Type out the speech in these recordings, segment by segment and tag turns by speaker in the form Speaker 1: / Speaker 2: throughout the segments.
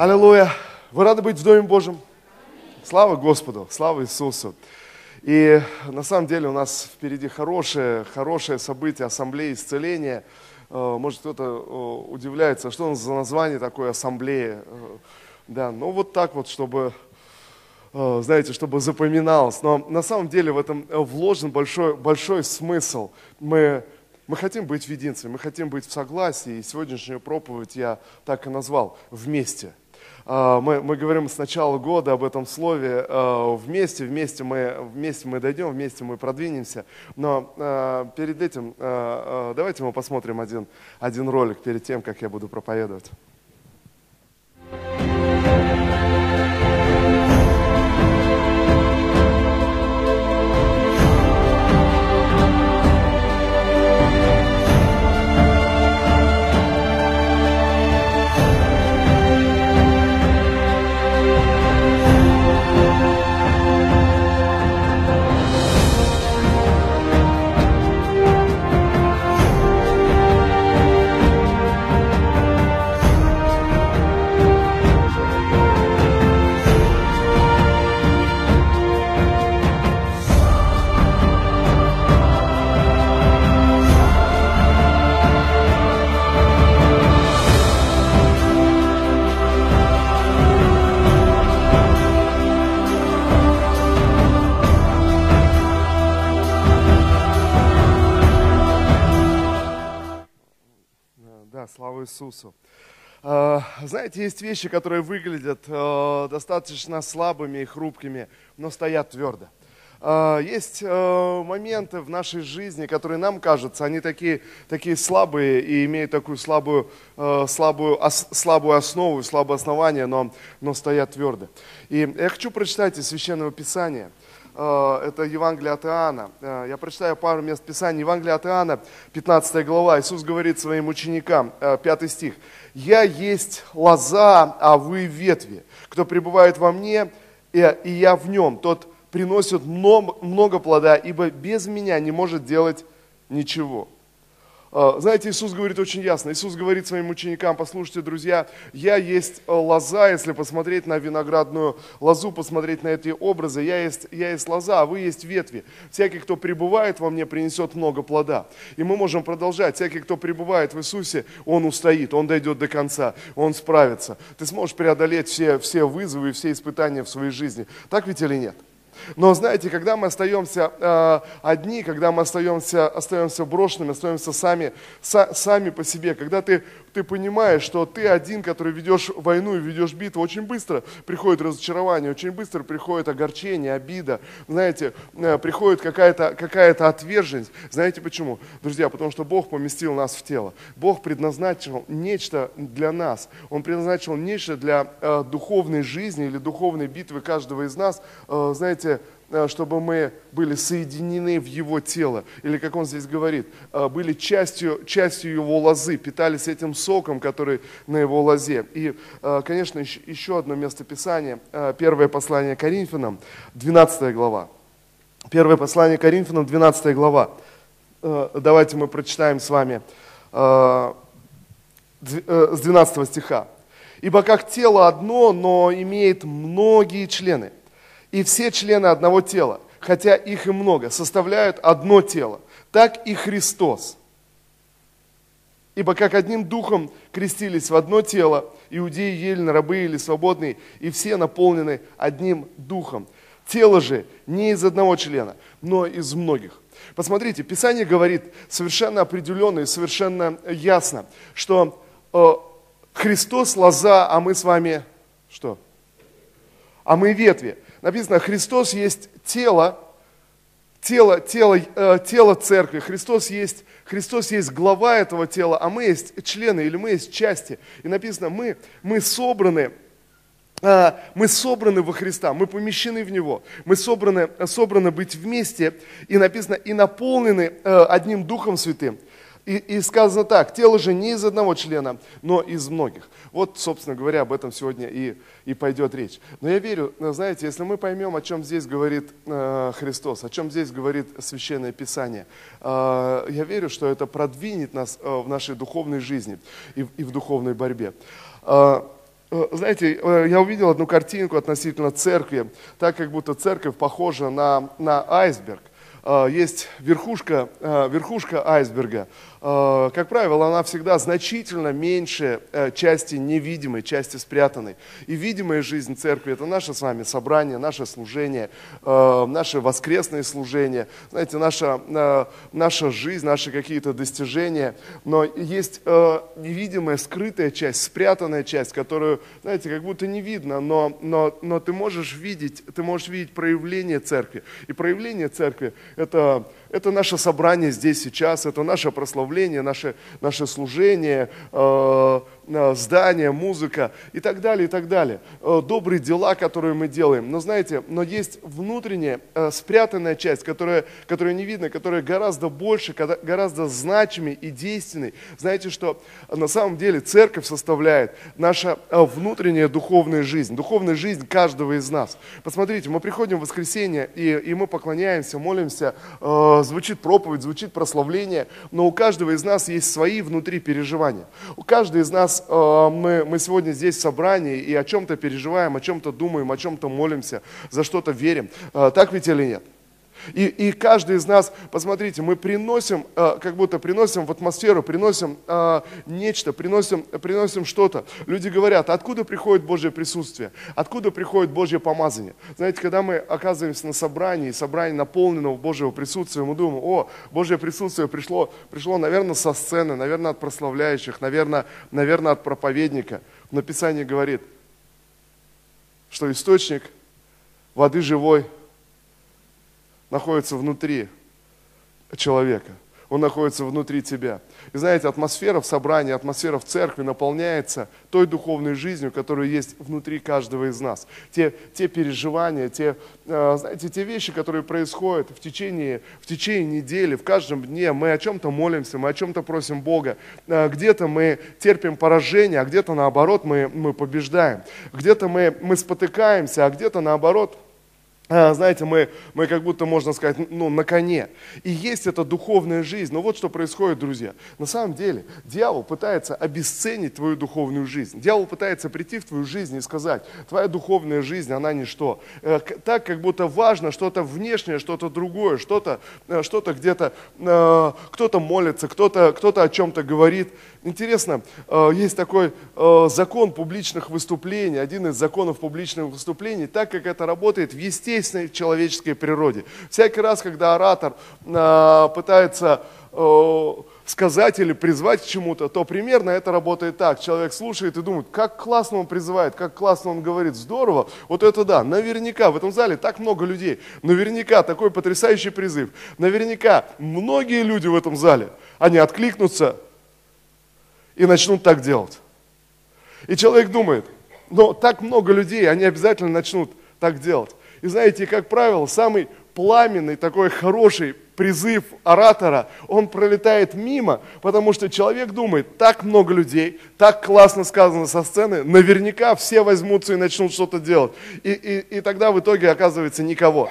Speaker 1: Аллилуйя. Вы рады быть в Доме Божьем? Слава Господу, слава Иисусу. И на самом деле у нас впереди хорошее, хорошее событие, ассамблея исцеления. Э, может кто-то э, удивляется, что за название такое ассамблея. Э, да, ну вот так вот, чтобы, знаете, чтобы запоминалось. Но на самом деле в этом вложен большой, большой смысл. Мы, мы хотим быть в единстве, мы хотим быть в согласии. И сегодняшнюю проповедь я так и назвал «Вместе». А, мы, мы говорим с начала года об этом слове а, вместе, вместе мы, вместе мы дойдем, вместе мы продвинемся. Но а, перед этим давайте мы посмотрим один, один ролик перед тем, как я буду проповедовать. Иисусу. А, знаете, есть вещи, которые выглядят э, достаточно слабыми и хрупкими, но стоят твердо. А, есть э, моменты в нашей жизни, которые нам кажутся, они такие, такие слабые и имеют такую слабую, э, слабую, слабую основу, слабое основание, но, но стоят твердо. И я хочу прочитать из Священного Писания – это Евангелие от Иоанна. Э, я прочитаю пару мест Писания. Евангелие от Иоанна, 15 глава. Иисус говорит своим ученикам, 5 э, стих. «Я есть лоза, а вы ветви. Кто пребывает во мне, и я в нем, тот приносит много плода, ибо без меня не может делать ничего». А, знаете, Иисус говорит очень ясно. Иисус говорит своим ученикам, послушайте, друзья, я есть э, лоза, если посмотреть на виноградную лозу, посмотреть на эти образы, я есть, я есть лоза, а вы есть ветви. Всякий, кто пребывает во мне, принесет много плода. И мы можем продолжать. Всякий, кто пребывает в Иисусе, он устоит, он дойдет до конца, он справится. Ты сможешь преодолеть все, все вызовы и все испытания в своей жизни. Так ведь или нет? Но знаете, когда мы остаемся э, одни, когда мы остаемся, остаемся брошенными, остаемся сами, са, сами по себе, когда ты, ты понимаешь, что ты один, который ведешь войну и ведешь битву, очень быстро приходит разочарование, очень быстро приходит огорчение, обида, знаете, э, приходит какая-то какая отверженность. Знаете почему? Друзья, потому что Бог поместил нас в тело. Бог предназначил нечто для нас. Он предназначил нечто для э, духовной жизни или духовной битвы каждого из нас, э, знаете, Э, чтобы мы были соединены в Его тело. Или, как он здесь говорит, э, были частью, частью Его лозы, питались этим соком, который на Его лозе. И, э, конечно, еще одно место Писания, первое послание Коринфянам, 12 глава. Первое послание Коринфянам, 12 глава. Давайте мы прочитаем с вами с 12 стиха. «Ибо как тело одно, но имеет многие члены, и все члены одного тела, хотя их и много, составляют одно тело. Так и Христос. Ибо как одним духом крестились в одно тело, иудеи, елены, рабы или свободные, и все наполнены одним духом. Тело же не из одного члена, но из многих. Посмотрите, Писание говорит совершенно определенно и совершенно ясно, что э, Христос лоза, а мы с вами что? А мы ветви написано, Христос есть тело, тело, тело, э, тело церкви. Христос есть, Христос есть глава этого тела, а мы есть члены или мы есть части. И написано, мы, мы собраны э, мы собраны во Христа, мы помещены в Него, мы собраны, собраны быть вместе, и написано, и наполнены э, одним Духом Святым. И, и сказано так, тело же не из одного члена, но из многих. Вот, собственно говоря, об этом сегодня и, и пойдет речь. Но я верю, знаете, если мы поймем, о чем здесь говорит э, Христос, о чем здесь говорит Священное Писание, э, я верю, что это продвинет нас э, в нашей духовной жизни и, и в духовной борьбе. Э, Э, знаете, э, я увидел одну картинку относительно церкви, так как будто церковь похожа на, на айсберг. Э, есть верхушка, верхушка айсберга, Э, как правило, она всегда значительно меньше э, части невидимой, части спрятанной. И видимая жизнь церкви – это наше с вами собрание, наше служение, э, наши воскресные служения, знаете, наша, наша жизнь, наши какие-то достижения. Но есть невидимая, скрытая часть, спрятанная часть, которую, знаете, как будто не видно, но, но, но ты можешь видеть, ты можешь видеть проявление церкви. И проявление церкви – это это наше собрание здесь сейчас, это наше прославление, наше, наше служение, э, здание, музыка и так далее, и так далее. Э, добрые дела, которые мы делаем. Но знаете, но есть внутренняя э, спрятанная часть, которая, которая не видно, которая гораздо больше, гораздо значимее и действенной. Знаете, что на самом деле церковь составляет наша внутренняя духовная жизнь, духовная жизнь каждого из нас. Посмотрите, мы приходим в воскресенье, и, и мы поклоняемся, молимся, э, звучит проповедь, звучит прославление, но у каждого из нас есть свои внутри переживания. У каждого из нас Э, мы, мы сегодня здесь в собрании и о чем-то переживаем, о чем-то думаем, о чем-то молимся, за что-то верим. Э, так ведь или нет? И, и каждый из нас, посмотрите, мы приносим, э, как будто приносим в атмосферу, приносим э, нечто, приносим, приносим что-то. Люди говорят, откуда приходит Божье присутствие, откуда приходит Божье помазание. Знаете, когда мы оказываемся на собрании, собрании наполненного Божьего присутствия, мы думаем, о, Божье присутствие пришло, пришло, наверное, со сцены, наверное, от прославляющих, наверное, наверное, от проповедника. Но Писание говорит, что источник воды живой – находится внутри человека. Он находится внутри тебя. И знаете, атмосфера в собрании, атмосфера в церкви наполняется той духовной жизнью, которая есть внутри каждого из нас. Те, те переживания, те, э, знаете, те вещи, которые происходят в течение, в течение недели, в каждом дне. Мы о чем-то молимся, мы о чем-то просим Бога. Э, где-то мы терпим поражение, а где-то наоборот мы, мы побеждаем. Где-то мы, мы спотыкаемся, а где-то наоборот – знаете, мы, мы как будто, можно сказать, ну, на коне. И есть эта духовная жизнь. Но вот что происходит, друзья. На самом деле, дьявол пытается обесценить твою духовную жизнь. Дьявол пытается прийти в твою жизнь и сказать, твоя духовная жизнь, она ничто. Э, так, как будто важно что-то внешнее, что-то другое, что-то э, что где-то, э, кто-то молится, кто-то кто о чем-то говорит. Интересно, есть такой закон публичных выступлений, один из законов публичных выступлений, так как это работает в естественной человеческой природе. Всякий раз, когда оратор э, пытается э, сказать или призвать к чему-то, то примерно это работает так. Человек слушает и думает, как классно он призывает, как классно он говорит, здорово. Вот это да, наверняка в этом зале так много людей, наверняка такой потрясающий призыв. Наверняка многие люди в этом зале, они откликнутся и начнут так делать. И человек думает, но так много людей, они обязательно начнут так делать. И знаете, как правило, самый пламенный, такой хороший призыв оратора, он пролетает мимо, потому что человек думает, так много людей, так классно сказано со сцены, наверняка все возьмутся и начнут что-то делать. И, и, и тогда в итоге оказывается никого.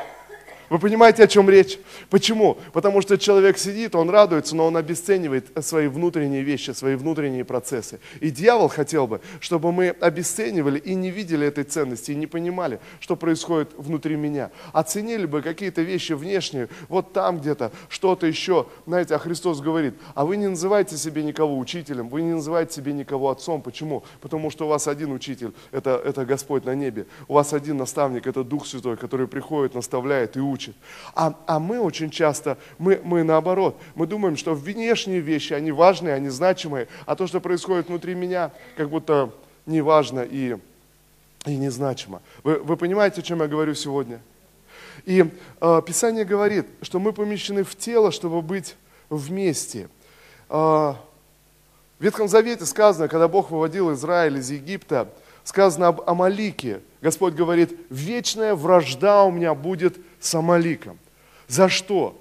Speaker 1: Вы понимаете, о чем речь? Почему? Потому что человек сидит, он радуется, но он обесценивает свои внутренние вещи, свои внутренние процессы. И дьявол хотел бы, чтобы мы обесценивали и не видели этой ценности, и не понимали, что происходит внутри меня. Оценили бы какие-то вещи внешние, вот там где-то, что-то еще. Знаете, а Христос говорит, а вы не называйте себе никого учителем, вы не называйте себе никого отцом. Почему? Потому что у вас один учитель, это, это Господь на небе. У вас один наставник, это Дух Святой, который приходит, наставляет и учит учит. А, а мы очень часто, мы, мы наоборот, мы думаем, что внешние вещи, они важные, они значимые, а то, что происходит внутри меня, как будто не важно и, и незначимо. Вы, вы понимаете, о чем я говорю сегодня? И э, Писание говорит, что мы помещены в тело, чтобы быть вместе. Э, в Ветхом Завете сказано, когда Бог выводил Израиль из Египта, сказано об Амалике. Господь говорит, вечная вражда у меня будет с Амаликом. За что?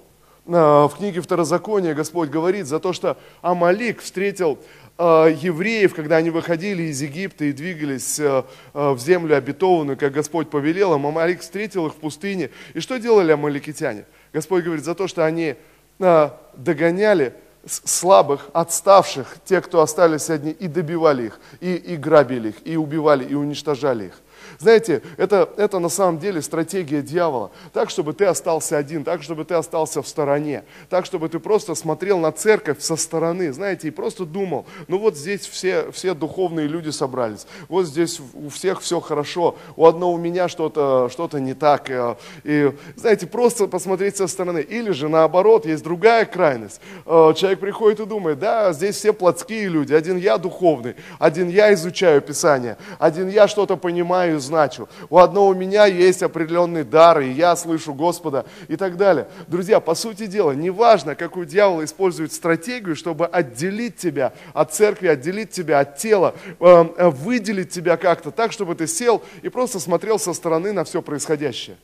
Speaker 1: В книге Второзакония Господь говорит за то, что Амалик встретил а, евреев, когда они выходили из Египта и двигались а, в землю обетованную, как Господь повелел им, Амалик встретил их в пустыне. И что делали амаликитяне? Господь говорит за то, что они догоняли слабых, отставших, тех, кто остались одни, и добивали их, и, и грабили их, и убивали, и уничтожали их. Знаете, это, это на самом деле стратегия дьявола. Так, чтобы ты остался один, так, чтобы ты остался в стороне, так, чтобы ты просто смотрел на церковь со стороны, знаете, и просто думал, ну вот здесь все, все духовные люди собрались, вот здесь у всех все хорошо, у одного у меня что-то что не так. И, и, знаете, просто посмотреть со стороны. Или же наоборот, есть другая крайность. Э, человек приходит и думает, да, здесь все плотские люди, один я духовный, один я изучаю Писание, один я что-то понимаю и значу. У одного у меня есть определенный дар, и я слышу Господа и так далее. Друзья, по сути дела, неважно, какую дьявол использует стратегию, чтобы отделить тебя от церкви, отделить тебя от тела, э, э, выделить тебя как-то так, чтобы ты сел и просто смотрел со стороны на все происходящее.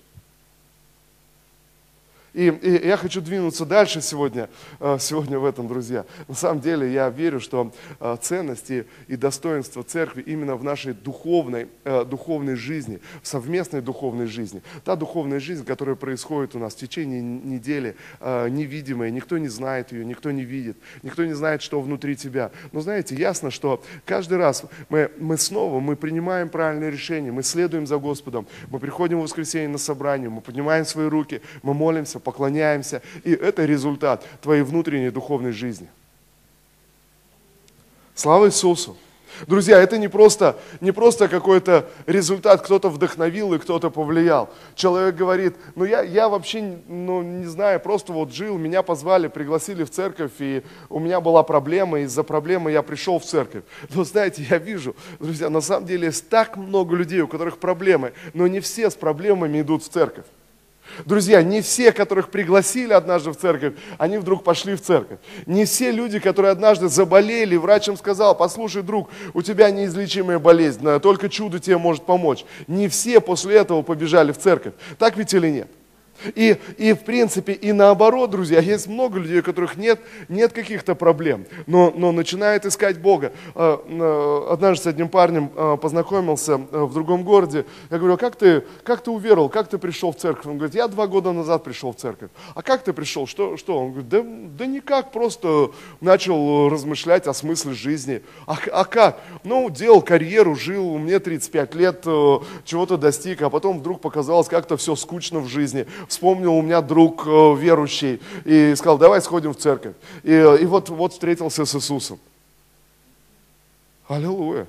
Speaker 1: И, и я хочу двинуться дальше сегодня, э, сегодня в этом, друзья. На самом деле я верю, что э, ценности и достоинства церкви именно в нашей духовной, э, духовной жизни, в совместной духовной жизни. Та духовная жизнь, которая происходит у нас в течение недели, невидимая, никто не знает ее, никто не видит, никто не знает, что внутри тебя. Но знаете, ясно, что каждый раз мы, мы снова, мы принимаем правильное решение, мы следуем за Господом, мы приходим в воскресенье на собрание, мы поднимаем свои руки, мы молимся, поклоняемся. И это результат твоей внутренней духовной жизни. Слава Иисусу! Друзья, это не просто, не просто какой-то результат, кто-то вдохновил и кто-то повлиял. Человек говорит, ну я, я вообще ну, не знаю, просто вот жил, меня позвали, пригласили в церковь, и у меня была проблема, из-за проблемы я пришел в церковь. Но знаете, я вижу, друзья, на самом деле есть так много людей, у которых проблемы, но не все с проблемами идут в церковь. Друзья, не все, которых пригласили однажды в церковь, они вдруг пошли в церковь. Не все люди, которые однажды заболели, врач им сказал, послушай, друг, у тебя неизлечимая болезнь, только чудо тебе может помочь. Не все после этого побежали в церковь. Так ведь или нет? И, и в принципе, и наоборот, друзья, есть много людей, у которых нет, нет каких-то проблем, но, но начинают искать Бога. А, а, однажды с одним парнем а, познакомился в другом городе. Я говорю, а как ты, как ты уверовал, как ты пришел в церковь? Он говорит, я два года назад пришел в церковь. А как ты пришел? Что? что? Он говорит, да, да никак, просто начал размышлять о смысле жизни. А, а как? Ну, делал карьеру, жил, мне 35 лет, э, чего-то достиг, а потом вдруг показалось как-то все скучно в жизни вспомнил у меня друг э, верующий и сказал, давай сходим в церковь. И, и вот, вот встретился с Иисусом. Аллилуйя.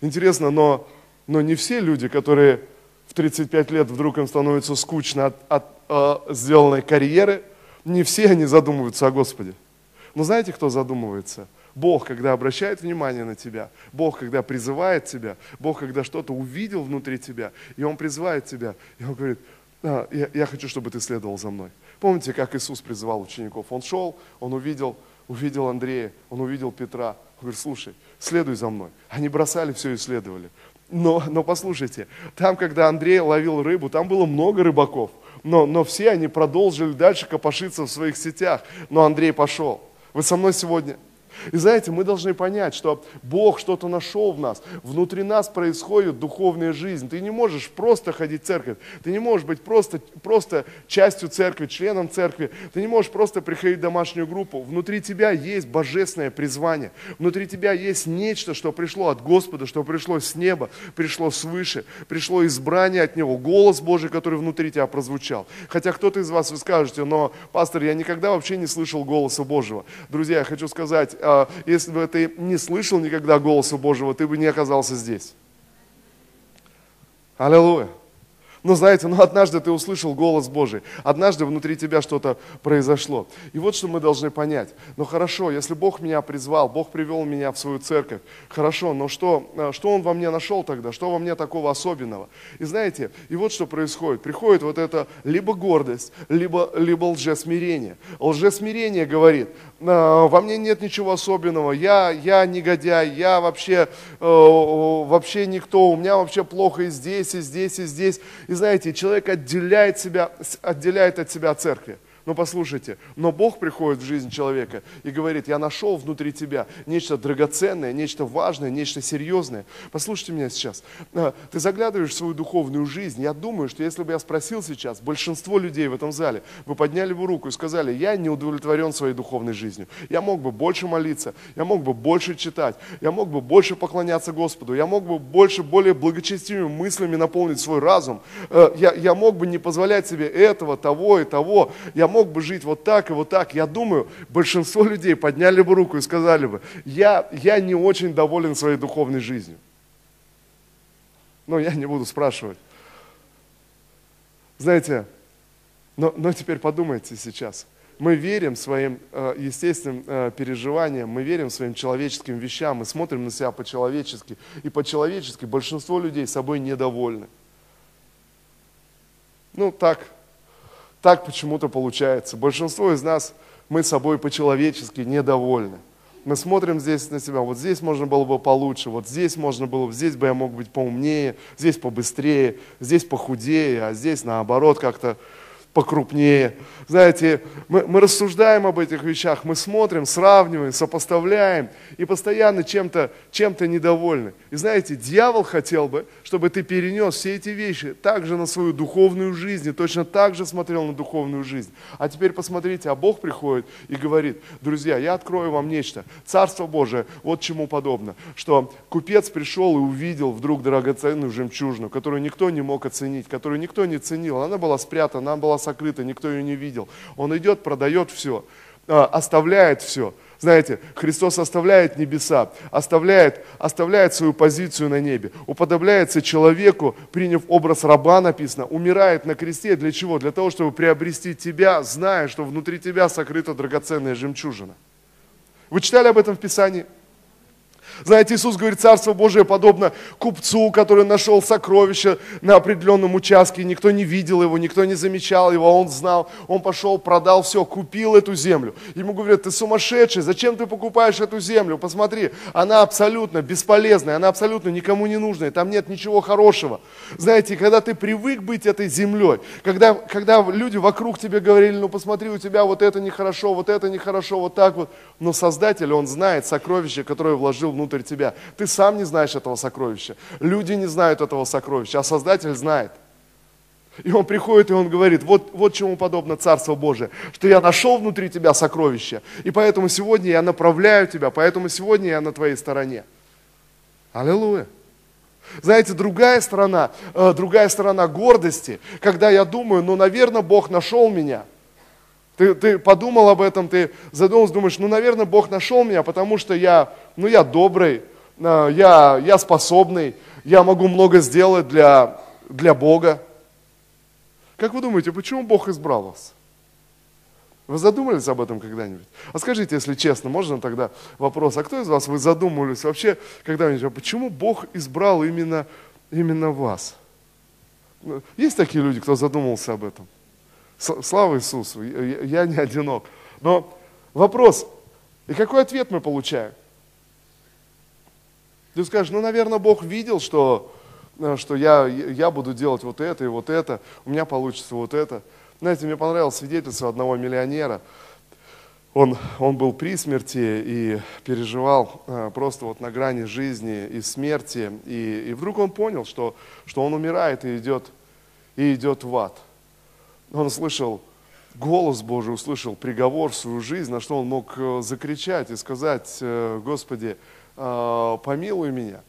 Speaker 1: Интересно, но, но не все люди, которые в 35 лет вдруг им становится скучно от, от э, сделанной карьеры, не все они задумываются о Господе. Но знаете, кто задумывается? Бог, когда обращает внимание на тебя, Бог, когда призывает тебя, Бог, когда что-то увидел внутри тебя, и Он призывает тебя, и Он говорит, я, я хочу, чтобы ты следовал за мной. Помните, как Иисус призывал учеников? Он шел, он увидел, увидел Андрея, он увидел Петра. Он говорит, слушай, следуй за мной. Они бросали все и следовали. Но, но послушайте, там, когда Андрей ловил рыбу, там было много рыбаков. Но, но все они продолжили дальше копошиться в своих сетях. Но Андрей пошел. Вы со мной сегодня? И знаете, мы должны понять, что Бог что-то нашел в нас. Внутри нас происходит духовная жизнь. Ты не можешь просто ходить в церковь. Ты не можешь быть просто, просто частью церкви, членом церкви. Ты не можешь просто приходить в домашнюю группу. Внутри тебя есть божественное призвание. Внутри тебя есть нечто, что пришло от Господа, что пришло с неба, пришло свыше, пришло избрание от Него, голос Божий, который внутри тебя прозвучал. Хотя кто-то из вас, вы скажете, но, пастор, я никогда вообще не слышал голоса Божьего. Друзья, я хочу сказать, а, если бы ты не слышал никогда голоса Божьего, ты бы не оказался здесь. Аллилуйя. Но знаете, ну однажды ты услышал голос Божий, однажды внутри тебя что-то произошло. И вот что мы должны понять. Ну хорошо, если Бог меня призвал, Бог привел меня в свою церковь, хорошо, но что, э, что Он во мне нашел тогда? Что во мне такого особенного? И знаете, и вот что происходит. Приходит вот это либо гордость, либо, либо лжесмирение. Лжесмирение говорит, «Э, во мне нет ничего особенного, я, я негодяй, я вообще, э, вообще никто, у меня вообще плохо и здесь, и здесь, и здесь. И знаете, человек отделяет, себя, отделяет от себя церкви. Но послушайте, но Бог приходит в жизнь человека и говорит, я нашел внутри тебя нечто драгоценное, нечто важное, нечто серьезное. Послушайте меня сейчас. А, ты заглядываешь в свою духовную жизнь. Я думаю, что если бы я спросил сейчас, большинство людей в этом зале, вы подняли бы руку и сказали, я не удовлетворен своей духовной жизнью. Я мог бы больше молиться, я мог бы больше читать, я мог бы больше поклоняться Господу, я мог бы больше, более благочестивыми мыслями наполнить свой разум. Э, я, я мог бы не позволять себе этого, того и того. Я мог бы жить вот так и вот так. Я думаю, большинство людей подняли бы руку и сказали бы, я, я не очень доволен своей духовной жизнью. Но я не буду спрашивать. Знаете, но, но теперь подумайте сейчас. Мы верим своим э, естественным э, переживаниям, мы верим своим человеческим вещам, мы смотрим на себя по-человечески. И по-человечески большинство людей собой недовольны. Ну, так, так почему-то получается. Большинство из нас, мы собой по-человечески недовольны. Мы смотрим здесь на себя, вот здесь можно было бы получше, вот здесь можно было бы, здесь бы я мог быть поумнее, здесь побыстрее, здесь похудее, а здесь наоборот как-то покрупнее. Знаете, мы, мы рассуждаем об этих вещах, мы смотрим, сравниваем, сопоставляем и постоянно чем-то чем недовольны. И знаете, дьявол хотел бы, чтобы ты перенес все эти вещи также на свою духовную жизнь и точно так же смотрел на духовную жизнь. А теперь посмотрите, а Бог приходит и говорит, друзья, я открою вам нечто. Царство Божие, вот чему подобно, что купец пришел и увидел вдруг драгоценную жемчужину, которую никто не мог оценить, которую никто не ценил. Она была спрятана, она была сокрыта, никто ее не видел. Он идет, продает все, а, оставляет все. Знаете, Христос оставляет небеса, оставляет, оставляет свою позицию на небе, уподобляется человеку, приняв образ раба, написано, умирает на кресте. Для чего? Для того, чтобы приобрести тебя, зная, что внутри тебя сокрыта драгоценная жемчужина. Вы читали об этом в Писании? Знаете, Иисус говорит, Царство Божие подобно купцу, который нашел сокровище на определенном участке, никто не видел его, никто не замечал его, а он знал, он пошел, продал все, купил эту землю. Ему говорят, ты сумасшедший, зачем ты покупаешь эту землю? Посмотри, она абсолютно бесполезная, она абсолютно никому не нужная, там нет ничего хорошего. Знаете, когда ты привык быть этой землей, когда, когда люди вокруг тебе говорили, ну посмотри, у тебя вот это нехорошо, вот это нехорошо, вот так вот, но Создатель, Он знает сокровище, которое вложил внутрь внутрь тебя. Ты сам не знаешь этого сокровища. Люди не знают этого сокровища, а Создатель знает. И он приходит, и он говорит, вот, вот чему подобно Царство Божие, что я нашел внутри тебя сокровище, и поэтому сегодня я направляю тебя, поэтому сегодня я на твоей стороне. Аллилуйя. Знаете, другая сторона, э, другая сторона гордости, когда я думаю, ну, наверное, Бог нашел меня – ты, ты подумал об этом, ты задумался, думаешь, ну, наверное, Бог нашел меня, потому что я, ну, я добрый, э, я, я способный, я могу много сделать для, для Бога. Как вы думаете, почему Бог избрал вас? Вы задумались об этом когда-нибудь? А скажите, если честно, можно тогда вопрос, а кто из вас, вы задумывались вообще когда-нибудь, а почему Бог избрал именно, именно вас? Есть такие люди, кто задумался об этом? Слава Иисусу, я не одинок. Но вопрос, и какой ответ мы получаем? Ты скажешь, ну, наверное, Бог видел, что, э, что я, я буду делать вот это и вот это, у меня получится вот это. Знаете, мне понравилось свидетельство одного миллионера. Он, он был при смерти и переживал э, просто вот на грани жизни и смерти. И, и вдруг он понял, что, что он умирает и идет, и идет в ад – он услышал голос Божий, услышал приговор в свою жизнь, на что он мог э, закричать и сказать, э, Господи, э, помилуй меня,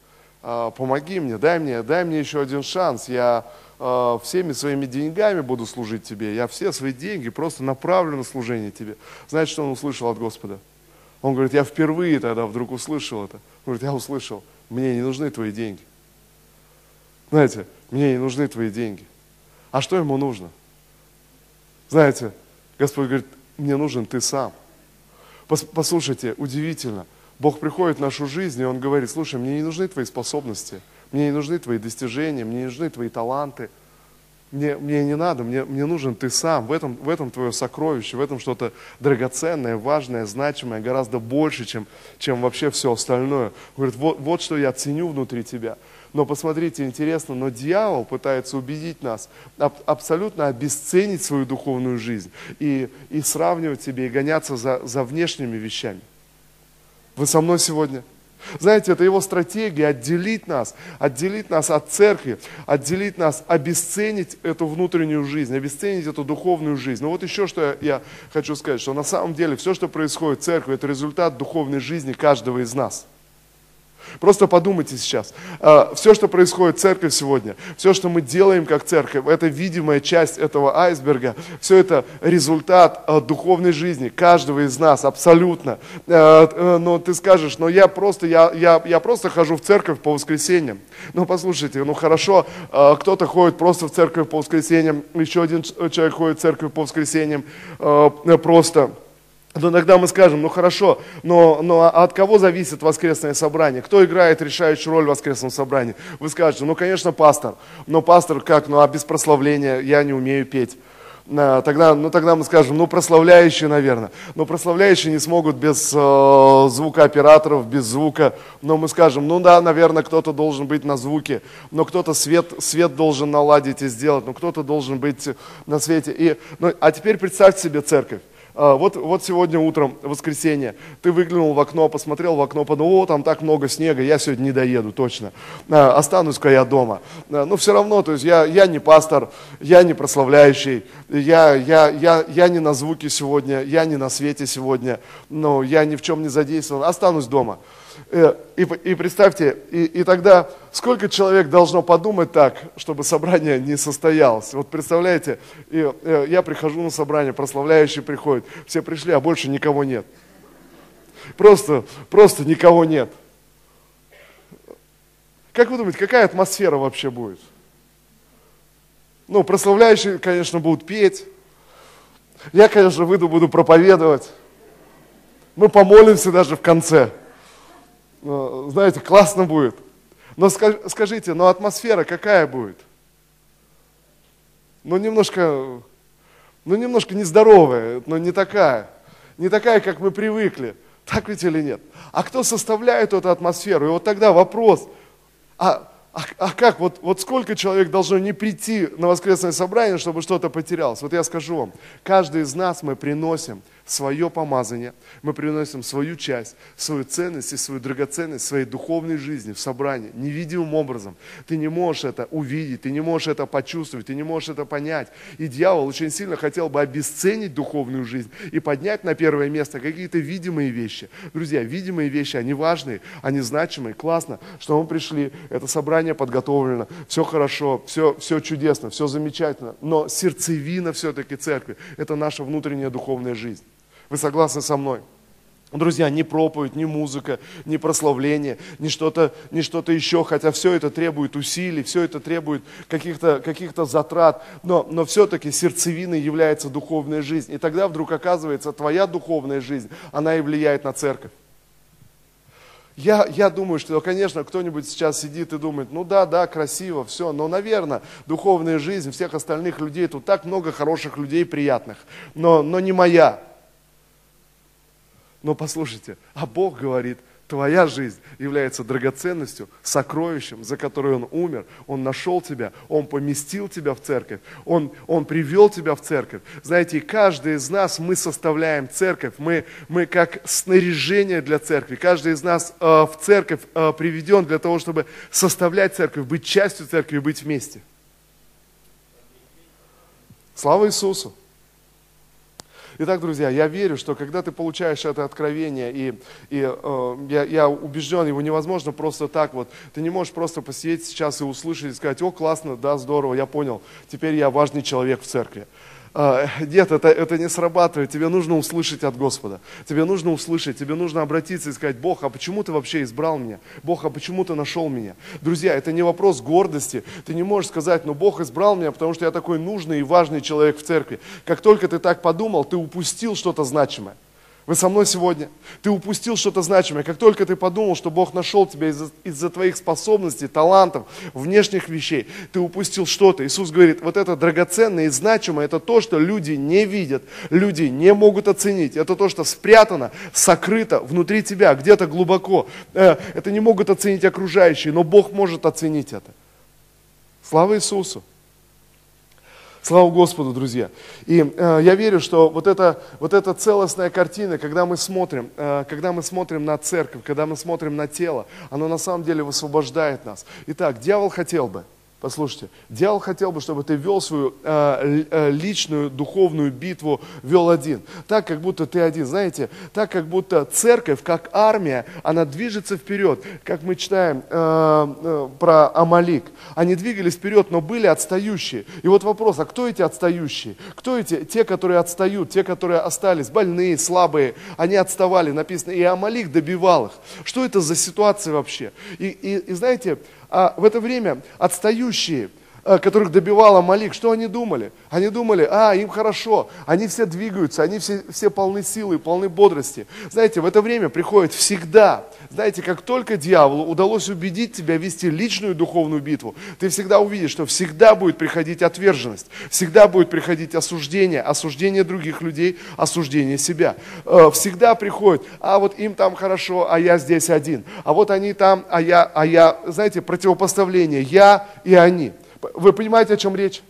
Speaker 1: помоги мне, дай мне, дай мне еще один шанс, я всеми своими деньгами буду служить Тебе, я все свои деньги просто направлю на служение Тебе. Знаете, что он услышал от Господа? Он говорит, я впервые тогда вдруг услышал это. Он говорит, я услышал, мне не нужны твои деньги. Знаете, мне не нужны твои деньги. А что ему нужно? Знаете, Господь говорит, мне нужен ты сам. Послушайте, удивительно. Бог приходит в нашу жизнь, и Он говорит, слушай, мне не нужны твои способности, мне не нужны твои достижения, мне не нужны твои таланты. Мне, мне не надо, мне, мне нужен ты сам. В этом, в этом твое сокровище, в этом что-то драгоценное, важное, значимое, гораздо больше, чем, чем вообще все остальное. Говорит, вот, вот что я ценю внутри тебя. Но посмотрите, интересно, но дьявол пытается убедить нас аб- абсолютно обесценить свою духовную жизнь и, и сравнивать себе, и гоняться за, за внешними вещами. Вы со мной сегодня? Знаете, это его стратегия отделить нас, отделить нас от церкви, отделить нас, обесценить эту внутреннюю жизнь, обесценить эту духовную жизнь. Но вот еще что я хочу сказать, что на самом деле все, что происходит в церкви, это результат духовной жизни каждого из нас – Просто подумайте сейчас. А, все, что происходит в церкви сегодня, все, что мы делаем как церковь, это видимая часть этого айсберга, все это результат а, духовной жизни каждого из нас, абсолютно. А, но ты скажешь, но я просто, я, я, я просто хожу в церковь по воскресеньям. Ну, послушайте, ну хорошо, кто-то ходит просто в церковь по воскресеньям, еще один человек ходит в церковь по воскресеньям просто то иногда мы скажем, ну хорошо, но, но от кого зависит воскресное собрание? Кто играет решающую роль в воскресном собрании? Вы скажете, ну конечно пастор. Но пастор как? Ну а без прославления я не умею петь. Тогда, ну, тогда мы скажем, ну, прославляющие, наверное. Но прославляющие не смогут без э, звукооператоров, без звука. Но мы скажем, ну да, наверное, кто-то должен быть на звуке. Но кто-то свет, свет должен наладить и сделать. Но кто-то должен быть на свете. И, ну, а теперь представьте себе церковь. А, вот, вот сегодня утром, воскресенье, ты выглянул в окно, посмотрел в окно, подумал, о, там так много снега, я сегодня не доеду, точно. А, останусь-ка я дома. А, но все равно, то есть я, я не пастор, я не прославляющий, я, я, я, я не на звуке сегодня, я не на свете сегодня, но я ни в чем не задействован, останусь дома. Э, и, и представьте, и, и тогда сколько человек должно подумать так, чтобы собрание не состоялось? Вот представляете, и, э, я прихожу на собрание, прославляющие приходят, все пришли, а больше никого нет. Просто, просто никого нет. Как вы думаете, какая атмосфера вообще будет? Ну, прославляющие, конечно, будут петь. Я, конечно, выйду, буду проповедовать. Мы помолимся даже в конце. Ну, знаете, классно будет. Но скажите, но атмосфера какая будет? Ну, немножко, ну, немножко нездоровая, но не такая. Не такая, как мы привыкли. Так ведь или нет? А кто составляет эту атмосферу? И вот тогда вопрос, а, а, а как, вот, вот сколько человек должно не прийти на воскресное собрание, чтобы что-то потерялось? Вот я скажу вам, каждый из нас мы приносим свое помазание, мы приносим свою часть, свою ценность и свою драгоценность своей духовной жизни в собрании, невидимым образом. Ты не можешь это увидеть, ты не можешь это почувствовать, ты не можешь это понять. И дьявол очень сильно хотел бы обесценить духовную жизнь и поднять на первое место какие-то видимые вещи. Друзья, видимые вещи, они важные, они значимые, классно, что мы пришли, это собрание подготовлено, все хорошо, все, все чудесно, все замечательно, но сердцевина все-таки церкви – это наша внутренняя духовная жизнь. Вы согласны со мной? Друзья, ни проповедь, ни музыка, ни прославление, ни что-то ни что еще, хотя все это требует усилий, все это требует каких-то каких затрат, но, но все-таки сердцевиной является духовная жизнь. И тогда вдруг оказывается, твоя духовная жизнь, она и влияет на церковь. Я, я думаю, что, конечно, кто-нибудь сейчас сидит и думает, ну да, да, красиво, все, но, наверное, духовная жизнь всех остальных людей, тут так много хороших людей приятных, но, но не моя. Но послушайте, а Бог говорит, твоя жизнь является драгоценностью, сокровищем, за которое Он умер. Он нашел тебя, Он поместил тебя в церковь, Он, он привел тебя в церковь. Знаете, и каждый из нас, мы составляем церковь, мы, мы как снаряжение для церкви. Каждый из нас э, в церковь э, приведен для того, чтобы составлять церковь, быть частью церкви, быть вместе. Слава Иисусу! Итак, друзья, я верю, что когда ты получаешь это откровение, и, и э, я, я убежден, его невозможно просто так вот, ты не можешь просто посидеть сейчас и услышать, и сказать, о, классно, да, здорово, я понял, теперь я важный человек в церкви. А, нет, это, это не срабатывает. Тебе нужно услышать от Господа. Тебе нужно услышать, тебе нужно обратиться и сказать, Бог, а почему ты вообще избрал меня? Бог, а почему ты нашел меня? Друзья, это не вопрос гордости. Ты не можешь сказать, ну Бог избрал меня, потому что я такой нужный и важный человек в церкви. Как только ты так подумал, ты упустил что-то значимое. Вы со мной сегодня? Ты упустил что-то значимое. Как только ты подумал, что Бог нашел тебя из-за, из твоих способностей, талантов, внешних вещей, ты упустил что-то. Иисус говорит, вот это драгоценное и значимое, это то, что люди не видят, люди не могут оценить. Это то, что спрятано, сокрыто внутри тебя, где-то глубоко. Э, это не могут оценить окружающие, но Бог может оценить это. Слава Иисусу! Слава Господу, друзья. И э, я верю, что вот эта, вот эта целостная картина, когда мы смотрим, э, когда мы смотрим на церковь, когда мы смотрим на тело, оно на самом деле высвобождает нас. Итак, дьявол хотел бы, Послушайте, дьявол хотел бы, чтобы ты вел свою э, э, личную духовную битву, вел один. Так, как будто ты один. Знаете, так, как будто церковь, как армия, она движется вперед. Как мы читаем э, э, про Амалик. Они двигались вперед, но были отстающие. И вот вопрос, а кто эти отстающие? Кто эти, те, которые отстают, те, которые остались, больные, слабые, они отставали, написано, и Амалик добивал их. Что это за ситуация вообще? И, и, и знаете, а в это время отстающие, которых добивала Малик, что они думали? Они думали, а, им хорошо, они все двигаются, они все, все полны силы, полны бодрости. Знаете, в это время приходит всегда, знаете, как только дьяволу удалось убедить тебя вести личную духовную битву, ты всегда увидишь, что всегда будет приходить отверженность, всегда будет приходить осуждение, осуждение других людей, осуждение себя. Э, всегда приходит, а вот им там хорошо, а я здесь один, а вот они там, а я, а я, знаете, противопоставление, я и они. Вы понимаете, о чем речь?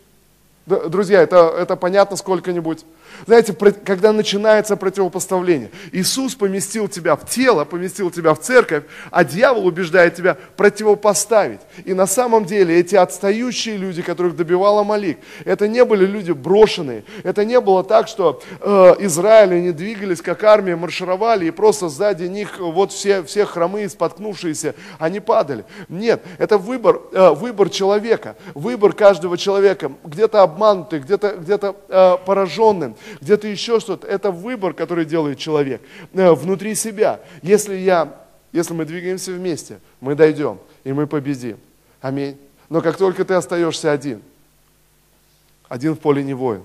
Speaker 1: Друзья, это, это понятно сколько-нибудь? Знаете, когда начинается противопоставление, Иисус поместил тебя в тело, поместил тебя в церковь, а дьявол убеждает тебя противопоставить. И на самом деле эти отстающие люди, которых добивала Малик, это не были люди брошенные. Это не было так, что э, Израиль, они двигались как армия, маршировали, и просто сзади них вот все, все хромые, споткнувшиеся, они падали. Нет, это выбор, э, выбор человека, выбор каждого человека, где-то обманутый, где-то где э, пораженным, где-то еще что-то. Это выбор, который делает человек э, внутри себя. Если я, если мы двигаемся вместе, мы дойдем и мы победим. Аминь. Но как только ты остаешься один, один в поле не воин,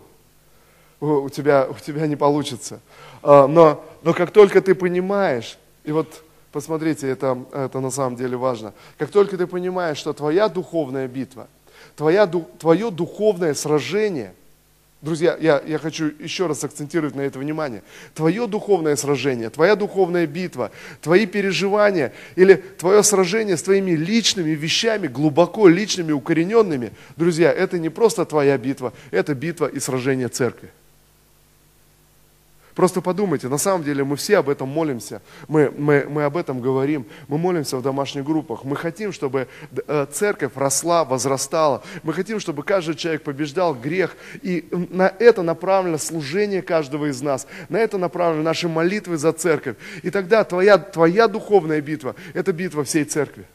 Speaker 1: у тебя, у тебя не получится. А, но, но как только ты понимаешь, и вот посмотрите, это, это на самом деле важно, как только ты понимаешь, что твоя духовная битва, твоя, твое духовное сражение – Друзья, я, я хочу еще раз акцентировать на это внимание. Твое духовное сражение, твоя духовная битва, твои переживания или твое сражение с твоими личными вещами, глубоко личными, укорененными, друзья, это не просто твоя битва, это битва и сражение церкви. Просто подумайте, на самом деле мы все об этом молимся, мы, мы, мы об этом говорим, мы молимся в домашних группах. Мы хотим, чтобы э, церковь росла, возрастала. Мы хотим, чтобы каждый человек побеждал грех. И на это направлено служение каждого из нас. На это направлены наши молитвы за церковь. И тогда твоя, твоя духовная битва – это битва всей церкви.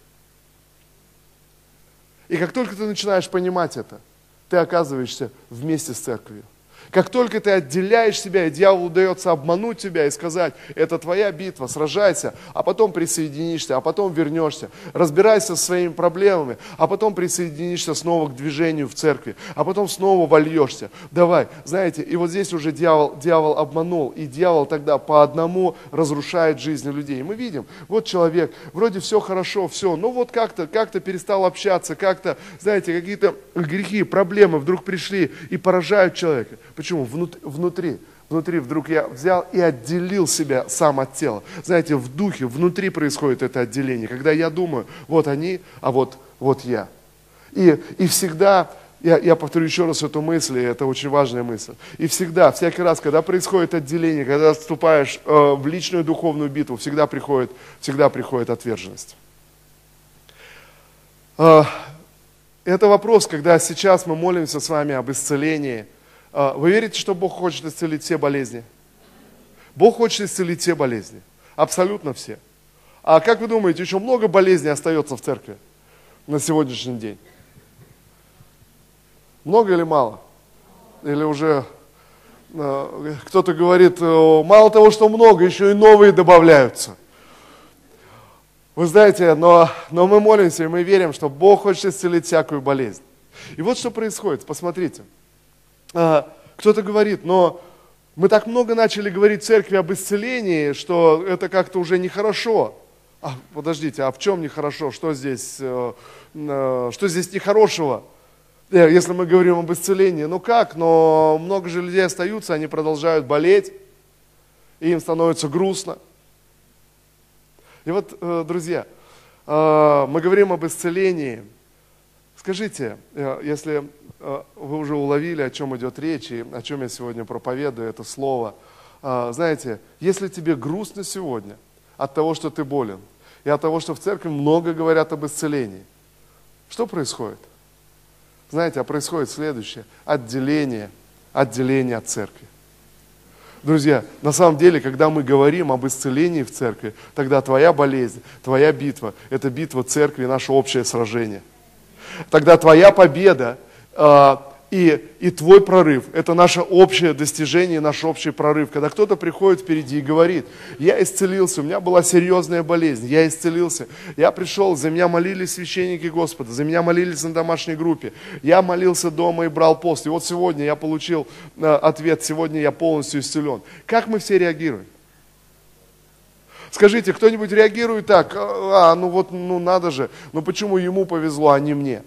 Speaker 1: И как только ты начинаешь понимать это, ты оказываешься вместе с церковью. Как только ты отделяешь себя, и дьяволу удается обмануть тебя и сказать, это твоя битва, сражайся, а потом присоединишься, а потом вернешься, разбирайся со своими проблемами, а потом присоединишься снова к движению в церкви, а потом снова вольешься. Давай, знаете, и вот здесь уже дьявол, дьявол обманул, и дьявол тогда по одному разрушает жизни людей. И мы видим, вот человек, вроде все хорошо, все, но вот как-то как перестал общаться, как-то, знаете, какие-то грехи, проблемы вдруг пришли и поражают человека. Почему? Внутри. Внутри вдруг я взял и отделил себя сам от тела. Знаете, в духе, внутри происходит это отделение. Когда я думаю, вот они, а вот, вот я. И, и всегда, я, я повторю еще раз эту мысль, и это очень важная мысль. И всегда, всякий раз, когда происходит отделение, когда вступаешь э, в личную духовную битву, всегда приходит, всегда приходит отверженность. Э, это вопрос, когда сейчас мы молимся с вами об исцелении – вы верите, что Бог хочет исцелить все болезни? Бог хочет исцелить все болезни. Абсолютно все. А как вы думаете, еще много болезней остается в церкви на сегодняшний день? Много или мало? Или уже э, кто-то говорит, э, мало того, что много, еще и новые добавляются. Вы знаете, но, но мы молимся и мы верим, что Бог хочет исцелить всякую болезнь. И вот что происходит, посмотрите. А, кто-то говорит, но Мы так много начали говорить церкви об исцелении, что это как-то уже нехорошо. А, подождите, а в чем нехорошо? Что здесь, э, э, что здесь нехорошего? Э, если мы говорим об исцелении, ну как, но много же людей остаются, они продолжают болеть, и им становится грустно. И вот, друзья, мы говорим об исцелении. Скажите, если вы уже уловили, о чем идет речь и о чем я сегодня проповедую, это слово. Знаете, если тебе грустно сегодня от того, что ты болен, и от того, что в церкви много говорят об исцелении, что происходит? Знаете, а происходит следующее. Отделение, отделение от церкви. Друзья, на самом деле, когда мы говорим об исцелении в церкви, тогда твоя болезнь, твоя битва – это битва церкви, наше общее сражение. Тогда твоя победа э, и, и твой прорыв – это наше общее достижение, наш общий прорыв. Когда кто-то приходит впереди и говорит, я исцелился, у меня была серьезная болезнь, я исцелился, я пришел, за меня молились священники Господа, за меня молились на домашней группе, я молился дома и брал пост, и вот сегодня я получил э, ответ, сегодня я полностью исцелен. Как мы все реагируем? Скажите, кто-нибудь реагирует так, а, ну вот, ну надо же, ну почему ему повезло, а не мне?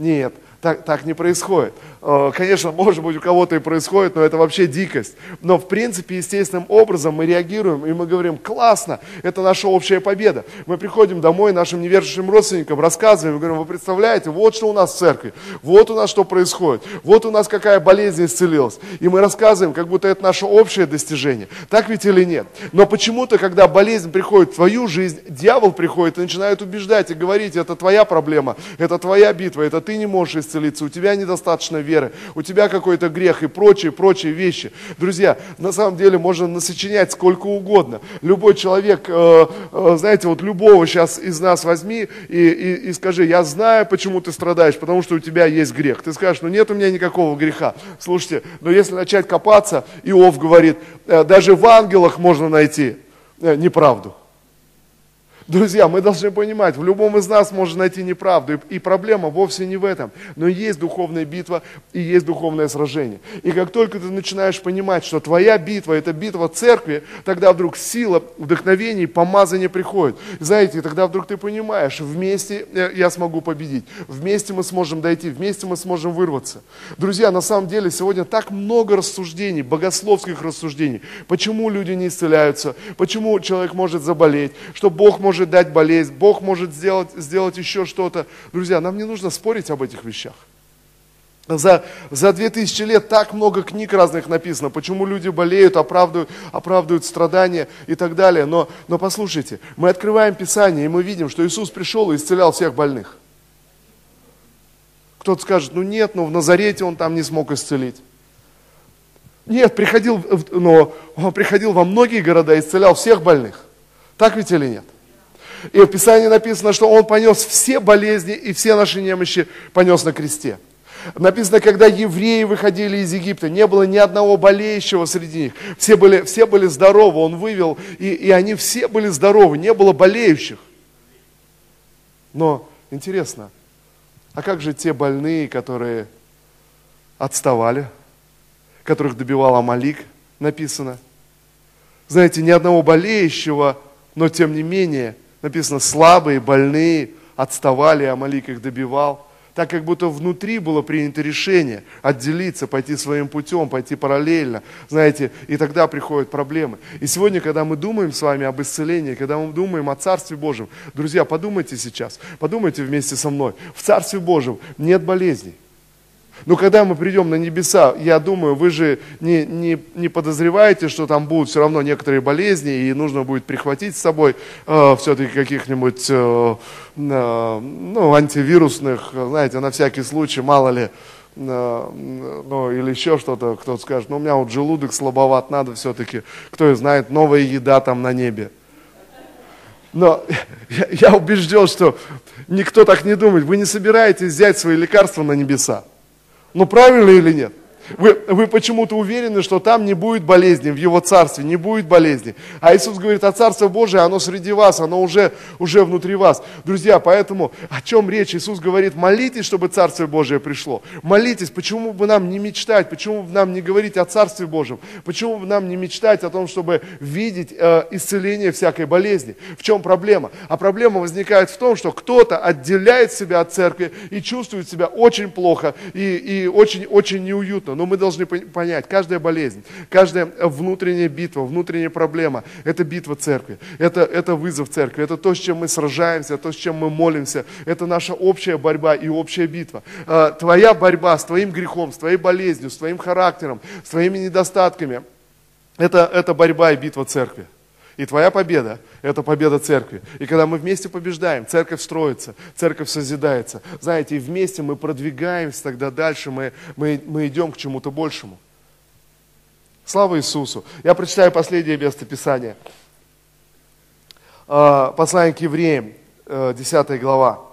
Speaker 1: Нет, так, так не происходит. Э, конечно, может быть, у кого-то и происходит, но это вообще дикость. Но, в принципе, естественным образом мы реагируем, и мы говорим, классно, это наша общая победа. Мы приходим домой нашим неверующим родственникам, рассказываем, говорим, вы представляете, вот что у нас в церкви, вот у нас что происходит, вот у нас какая болезнь исцелилась. И мы рассказываем, как будто это наше общее достижение. Так ведь или нет? Но почему-то, когда болезнь приходит в твою жизнь, дьявол приходит и начинает убеждать и говорить, это твоя проблема, это твоя битва, это ты не можешь исцелиться, у тебя недостаточно веры, у тебя какой-то грех и прочие, прочие вещи. Друзья, на самом деле можно насочинять сколько угодно. Любой человек, э, э, знаете, вот любого сейчас из нас возьми и, и, и скажи, я знаю, почему ты страдаешь, потому что у тебя есть грех. Ты скажешь, ну нет у меня никакого греха. Слушайте, но если начать копаться, Иов говорит, э, даже в ангелах можно найти неправду. Друзья, мы должны понимать, в любом из нас можно найти неправду, и, проблема вовсе не в этом. Но есть духовная битва и есть духовное сражение. И как только ты начинаешь понимать, что твоя битва – это битва церкви, тогда вдруг сила, вдохновение, помазание приходит. Знаете, тогда вдруг ты понимаешь, вместе я смогу победить, вместе мы сможем дойти, вместе мы сможем вырваться. Друзья, на самом деле сегодня так много рассуждений, богословских рассуждений. Почему люди не исцеляются, почему человек может заболеть, что Бог может может дать болезнь, Бог может сделать, сделать еще что-то. Друзья, нам не нужно спорить об этих вещах. За, за 2000 лет так много книг разных написано, почему люди болеют, оправдывают, оправдывают страдания и так далее. Но, но послушайте, мы открываем Писание, и мы видим, что Иисус пришел и исцелял всех больных. Кто-то скажет, ну нет, но в Назарете он там не смог исцелить. Нет, приходил, но он приходил во многие города и исцелял всех больных. Так ведь или нет? И в Писании написано, что Он понес все болезни и все наши немощи понес на кресте. Написано, когда евреи выходили из Египта, не было ни одного болеющего среди них. Все были, все были здоровы, Он вывел, и, и они все были здоровы, не было болеющих. Но интересно, а как же те больные, которые отставали, которых добивал Амалик, написано? Знаете, ни одного болеющего, но тем не менее – написано, слабые, больные, отставали, а Малик их добивал. Так как будто внутри было принято решение отделиться, пойти своим путем, пойти параллельно, знаете, и тогда приходят проблемы. И сегодня, когда мы думаем с вами об исцелении, когда мы думаем о Царстве Божьем, друзья, подумайте сейчас, подумайте вместе со мной, в Царстве Божьем нет болезней. Но когда мы придем на небеса, я думаю, вы же не, не, не подозреваете, что там будут все равно некоторые болезни, и нужно будет прихватить с собой э, все-таки каких-нибудь э, э, ну, антивирусных, знаете, на всякий случай, мало ли, э, ну, или еще что-то, кто-то скажет, ну, у меня вот желудок слабоват, надо все-таки, кто знает, новая еда там на небе. Но я, я убежден, что никто так не думает. Вы не собираетесь взять свои лекарства на небеса. Ну правильно или нет? Вы, вы почему-то уверены, что там не будет болезни, в Его Царстве не будет болезни. А Иисус говорит, а Царство Божие, оно среди вас, оно уже, уже внутри вас. Друзья, поэтому о чем речь? Иисус говорит, молитесь, чтобы Царство Божие пришло. Молитесь, почему бы нам не мечтать, почему бы нам не говорить о Царстве Божьем, почему бы нам не мечтать о том, чтобы видеть э, исцеление всякой болезни. В чем проблема? А проблема возникает в том, что кто-то отделяет себя от церкви и чувствует себя очень плохо и, и очень, очень неуютно. Но мы должны понять, каждая болезнь, каждая внутренняя битва, внутренняя проблема – это битва церкви, это, это вызов церкви, это то, с чем мы сражаемся, то, с чем мы молимся, это наша общая борьба и общая битва. А, твоя борьба с твоим грехом, с твоей болезнью, с твоим характером, с твоими недостатками – это, это борьба и битва церкви. И твоя победа – это победа церкви. И когда мы вместе побеждаем, церковь строится, церковь созидается. Знаете, и вместе мы продвигаемся тогда дальше, мы, мы, мы идем к чему-то большему. Слава Иисусу! Я прочитаю последнее место Писания. А, послание к евреям, 10 э, глава.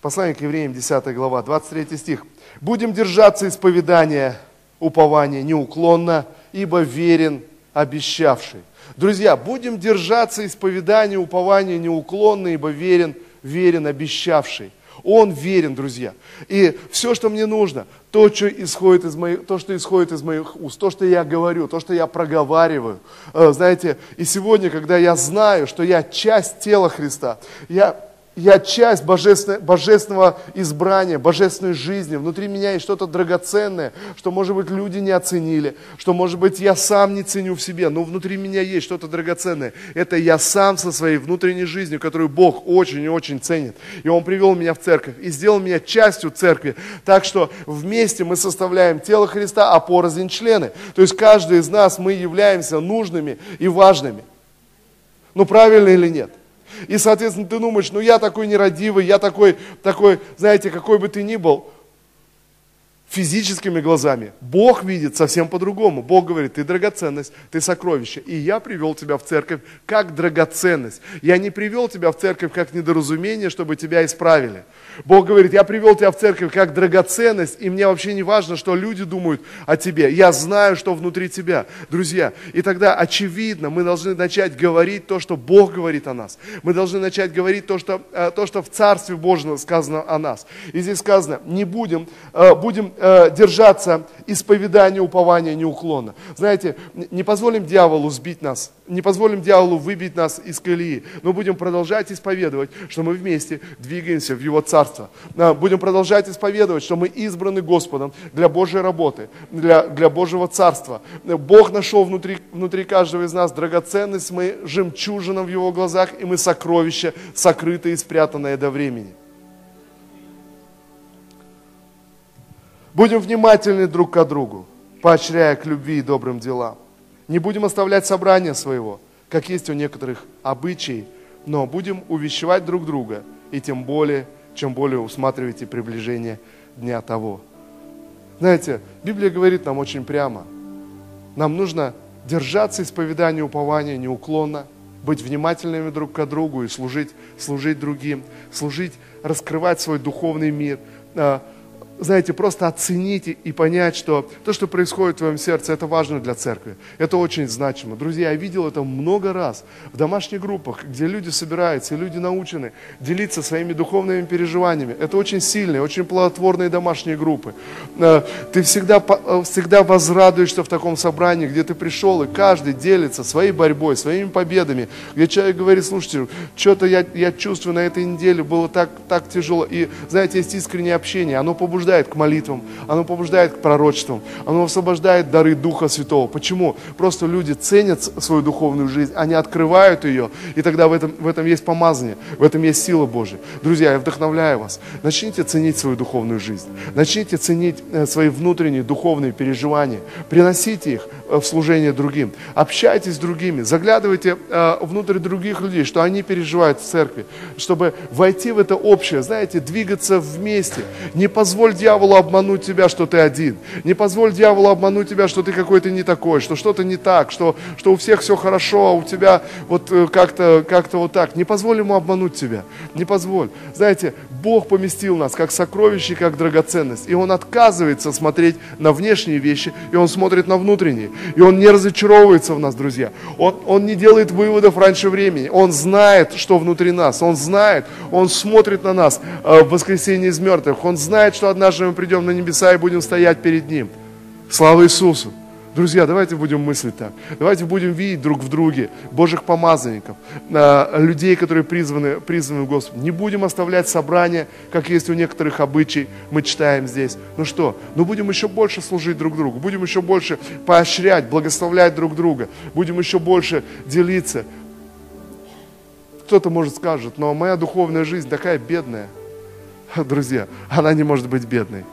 Speaker 1: Послание к евреям, 10 глава, 23 стих. «Будем держаться исповедания, упования неуклонно, ибо верен обещавший. Друзья, будем держаться исповедания, упования неуклонно, ибо верен, верен обещавший. Он верен, друзья. И все, что мне нужно, то, что исходит из моих, то, что исходит из моих уст, то, что я говорю, то, что я проговариваю. Э, знаете, и сегодня, когда я знаю, что я часть тела Христа, я я часть божественного, божественного избрания, божественной жизни. Внутри меня есть что-то драгоценное, что, может быть, люди не оценили, что, может быть, я сам не ценю в себе, но внутри меня есть что-то драгоценное. Это я сам со своей внутренней жизнью, которую Бог очень и очень ценит. И Он привел меня в церковь и сделал меня частью церкви. Так что вместе мы составляем тело Христа, а порознь члены. То есть каждый из нас, мы являемся нужными и важными. Ну правильно или нет? И, соответственно, ты думаешь, ну я такой нерадивый, я такой, такой, знаете, какой бы ты ни был, физическими глазами. Бог видит совсем по-другому. Бог говорит, ты драгоценность, ты сокровище. И я привел тебя в церковь как драгоценность. Я не привел тебя в церковь как недоразумение, чтобы тебя исправили. Бог говорит, я привел тебя в церковь как драгоценность, и мне вообще не важно, что люди думают о тебе. Я знаю, что внутри тебя, друзья. И тогда, очевидно, мы должны начать говорить то, что Бог говорит о нас. Мы должны начать говорить то, что, э, то, что в Царстве Божьем сказано о нас. И здесь сказано, не будем, э, будем э, держаться исповедания, упования неуклонно. Знаете, не позволим дьяволу сбить нас, не позволим дьяволу выбить нас из колеи, но будем продолжать исповедовать, что мы вместе двигаемся в Его Царство. Э, будем продолжать исповедовать, что мы избраны Господом для Божьей работы, для, для Божьего Царства. Бог нашел внутри, внутри каждого из нас драгоценность, мы жемчужина в Его глазах, и мы сокровища, сокрытые и спрятанные до времени. Будем внимательны друг к другу, поощряя к любви и добрым делам. Не будем оставлять собрания своего, как есть у некоторых обычаев, но будем увещевать друг друга, и тем более, чем более усматриваете приближение дня того. Знаете, Библия говорит нам очень прямо. Нам нужно держаться исповедания упования неуклонно, быть внимательными друг к другу и служить, служить другим, служить, раскрывать свой духовный мир, а, знаете, просто оцените и понять, что то, что происходит в твоем сердце, это важно для церкви. Это очень значимо. Друзья, я видел это много раз в домашних группах, где люди собираются, и люди научены делиться своими духовными переживаниями. Это очень сильные, очень плодотворные домашние группы. Э, ты всегда, э, всегда возрадуешься в таком собрании, где ты пришел, и каждый делится своей борьбой, своими победами, где человек говорит, слушайте, что-то я, я чувствую на этой неделе, было так, так тяжело. И, знаете, есть искреннее общение, оно побуждает побуждает к молитвам, оно побуждает к пророчествам, оно освобождает дары Духа Святого. Почему? Просто люди ценят свою духовную жизнь, они открывают ее, и тогда в этом, в этом есть помазание, в этом есть сила Божья. Друзья, я вдохновляю вас. Начните ценить свою духовную жизнь, начните ценить э, свои внутренние духовные переживания, приносите их в служение другим, общайтесь с другими, заглядывайте э, внутрь других людей, что они переживают в церкви, чтобы войти в это общее, знаете, двигаться вместе. Не позволь дьяволу обмануть тебя, что ты один. Не позволь дьяволу обмануть тебя, что ты какой-то не такой, что что-то не так, что, что у всех все хорошо, а у тебя вот э, как-то как вот так. Не позволь ему обмануть тебя. Не позволь. Знаете, Бог поместил нас как сокровище, как драгоценность. И Он отказывается смотреть на внешние вещи, и Он смотрит на внутренние. И Он не разочаровывается в нас, друзья. Он, он не делает выводов раньше времени. Он знает, что внутри нас. Он знает, Он смотрит на нас э, в воскресенье из мертвых. Он знает, что однажды мы придем на небеса и будем стоять перед Ним. Слава Иисусу! Друзья, давайте будем мыслить так. Давайте будем видеть друг в друге Божьих помазанников, а, людей, которые призваны, призваны в Господу. Не будем оставлять собрания, как есть у некоторых обычай, мы читаем здесь. Ну что, ну будем еще больше служить друг другу, будем еще больше поощрять, благословлять друг друга, будем еще больше делиться. Кто-то может скажет, но моя духовная жизнь такая бедная. Друзья, она не может быть бедной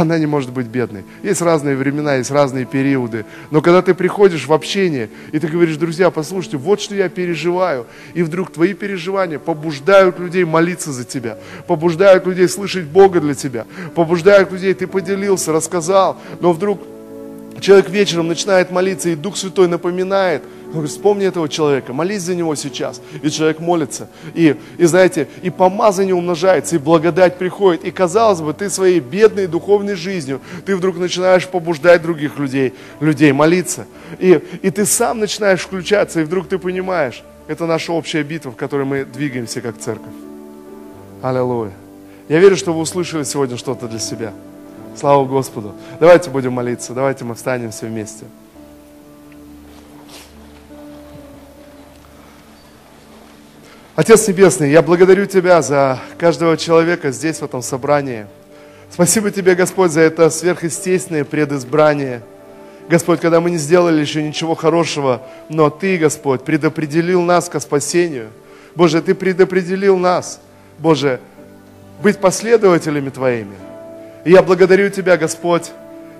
Speaker 1: она не может быть бедной. Есть разные времена, есть разные периоды. Но когда ты приходишь в общение, и ты говоришь, друзья, послушайте, вот что я переживаю, и вдруг твои переживания побуждают людей молиться за тебя, побуждают людей слышать Бога для тебя, побуждают людей, ты поделился, рассказал, но вдруг человек вечером начинает молиться, и Дух Святой напоминает – он вспомни этого человека, молись за него сейчас. И человек молится. И, и знаете, и помазание умножается, и благодать приходит. И казалось бы, ты своей бедной духовной жизнью, ты вдруг начинаешь побуждать других людей, людей молиться. И, и ты сам начинаешь включаться, и вдруг ты понимаешь, это наша общая битва, в которой мы двигаемся как церковь. Аллилуйя. Я верю, что вы услышали сегодня что-то для себя. Слава Господу. Давайте будем молиться, давайте мы встанем все вместе. Отец Небесный, я благодарю Тебя за каждого человека здесь, в этом собрании. Спасибо Тебе, Господь, за это сверхъестественное предизбрание. Господь, когда мы не сделали еще ничего хорошего, но Ты, Господь, предопределил нас к спасению. Боже, Ты предопределил нас, Боже, быть последователями Твоими. И я благодарю Тебя, Господь,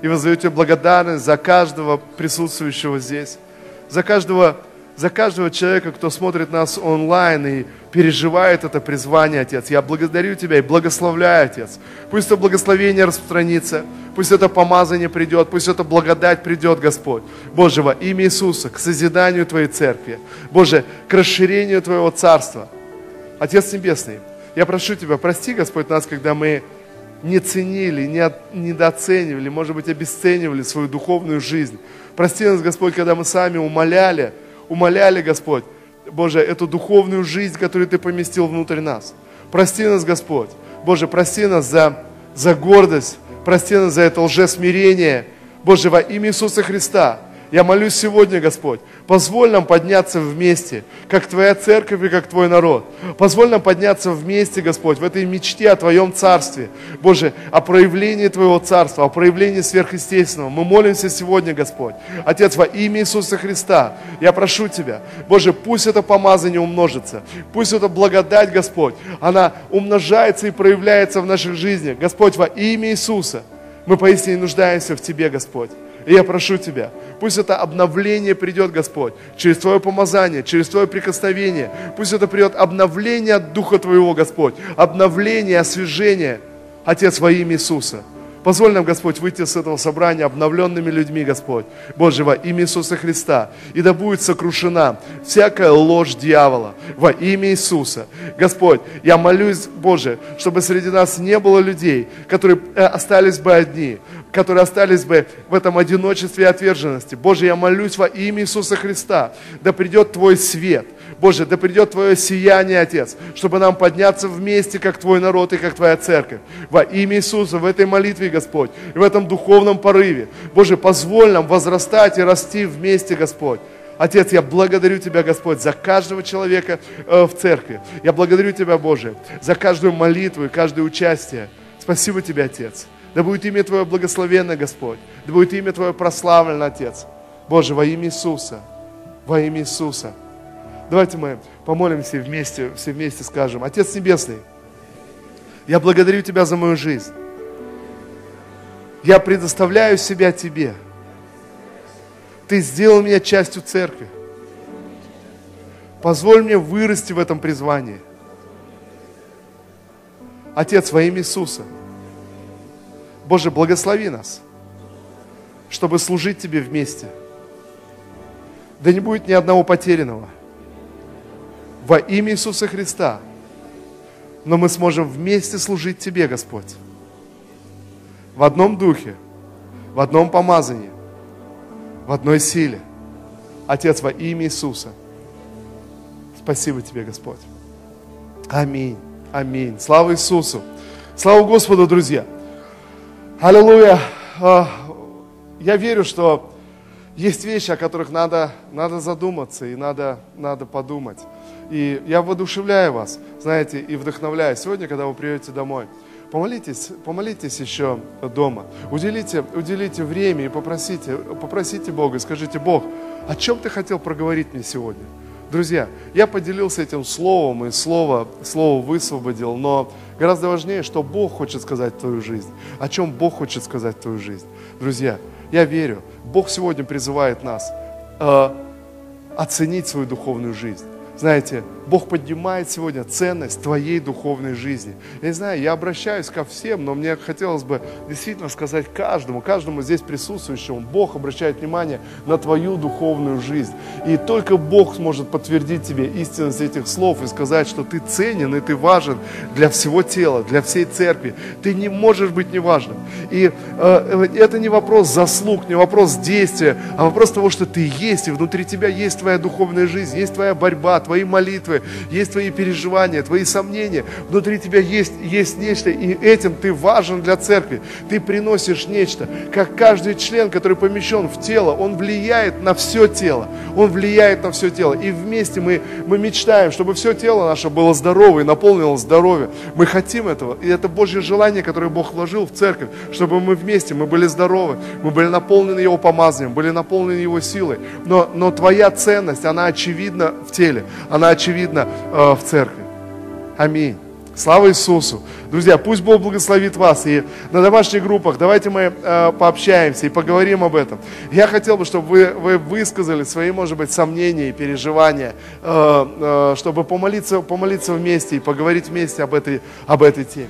Speaker 1: и воздаю Тебе благодарность за каждого присутствующего здесь, за каждого за каждого человека, кто смотрит нас онлайн и переживает это призвание, Отец. Я благодарю Тебя и благословляю, Отец. Пусть это благословение распространится, пусть это помазание придет, пусть это благодать придет, Господь. Боже, во имя Иисуса, к созиданию Твоей церкви. Боже, к расширению Твоего царства. Отец Небесный, я прошу Тебя, прости, Господь, нас, когда мы не ценили, не недооценивали, может быть, обесценивали свою духовную жизнь. Прости нас, Господь, когда мы сами умоляли, умоляли, Господь, Боже, эту духовную жизнь, которую Ты поместил внутрь нас. Прости нас, Господь. Боже, прости нас за, за гордость, прости нас за это лжесмирение. Боже, во имя Иисуса Христа, я молюсь сегодня, Господь, позволь нам подняться вместе, как Твоя церковь и как Твой народ. Позволь нам подняться вместе, Господь, в этой мечте о Твоем Царстве. Боже, о проявлении Твоего Царства, о проявлении сверхъестественного. Мы молимся сегодня, Господь. Отец, во имя Иисуса Христа, я прошу Тебя, Боже, пусть это помазание умножится, пусть эта благодать, Господь, она умножается и проявляется в наших жизнях. Господь, во имя Иисуса, мы поистине нуждаемся в Тебе, Господь. И я прошу Тебя, пусть это обновление придет, Господь, через Твое помазание, через Твое прикосновение. Пусть это придет обновление от Духа Твоего, Господь, обновление, освежение, Отец, во имя Иисуса. Позволь нам, Господь, выйти с этого собрания обновленными людьми, Господь. Боже, во имя Иисуса Христа. И да будет сокрушена всякая ложь дьявола во имя Иисуса. Господь, я молюсь, Боже, чтобы среди нас не было людей, которые э, остались бы одни, которые остались бы в этом одиночестве и отверженности. Боже, я молюсь во имя Иисуса Христа. Да придет Твой свет Боже, да придет Твое сияние, Отец, чтобы нам подняться вместе, как Твой народ и как Твоя церковь. Во имя Иисуса, в этой молитве, Господь, и в этом духовном порыве. Боже, позволь нам возрастать и расти вместе, Господь. Отец, я благодарю Тебя, Господь, за каждого человека э, в церкви. Я благодарю Тебя, Боже, за каждую молитву и каждое участие. Спасибо Тебе, Отец. Да будет имя Твое благословенно, Господь. Да будет имя Твое прославлено, Отец. Боже, во имя Иисуса. Во имя Иисуса. Давайте мы помолимся вместе, все вместе скажем. Отец Небесный, я благодарю Тебя за мою жизнь. Я предоставляю себя Тебе. Ты сделал меня частью церкви. Позволь мне вырасти в этом призвании. Отец, во имя Иисуса, Боже, благослови нас, чтобы служить Тебе вместе. Да не будет ни одного потерянного во имя Иисуса Христа но мы сможем вместе служить Тебе, Господь. В одном духе, в одном помазании, в одной силе. Отец, во имя Иисуса. Спасибо Тебе, Господь. Аминь. Аминь. Слава Иисусу. Слава Господу, друзья. Аллилуйя. А, я верю, что есть вещи, о которых надо, надо задуматься и надо, надо подумать. И я воодушевляю вас, знаете, и вдохновляю. Сегодня, когда вы приедете домой, помолитесь, помолитесь еще дома. Уделите, уделите время и попросите, попросите Бога и скажите, Бог, о чем ты хотел проговорить мне сегодня? Друзья, я поделился этим словом, и слово, слово высвободил, но гораздо важнее, что Бог хочет сказать в твою жизнь, о чем Бог хочет сказать в твою жизнь. Друзья, я верю, Бог сегодня призывает нас э, оценить свою духовную жизнь. Знаете, Бог поднимает сегодня ценность твоей духовной жизни. Я не знаю, я обращаюсь ко всем, но мне хотелось бы действительно сказать каждому, каждому здесь присутствующему, Бог обращает внимание на твою духовную жизнь. И только Бог сможет подтвердить тебе истинность этих слов и сказать, что ты ценен и ты важен для всего тела, для всей церкви. Ты не можешь быть неважным. И э, это не вопрос заслуг, не вопрос действия, а вопрос того, что ты есть, и внутри тебя есть твоя духовная жизнь, есть твоя борьба, твои молитвы, есть твои переживания, твои сомнения, внутри тебя есть, есть нечто, и этим ты важен для церкви. Ты приносишь нечто, как каждый член, который помещен в тело, он влияет на все тело, он влияет на все тело. И вместе мы, мы мечтаем, чтобы все тело наше было здорово и наполнилось здоровьем. Мы хотим этого, и это Божье желание, которое Бог вложил в церковь, чтобы мы вместе, мы были здоровы, мы были наполнены Его помазанием, были наполнены Его силой. Но, но твоя ценность, она очевидна в теле, она очевидна видно э, в церкви. Аминь. Слава Иисусу. Друзья, пусть Бог благословит вас. И на домашних группах давайте мы э, пообщаемся и поговорим об этом. Я хотел бы, чтобы вы, вы высказали свои, может быть, сомнения и переживания, э, чтобы помолиться, помолиться вместе и поговорить вместе об этой, об этой теме.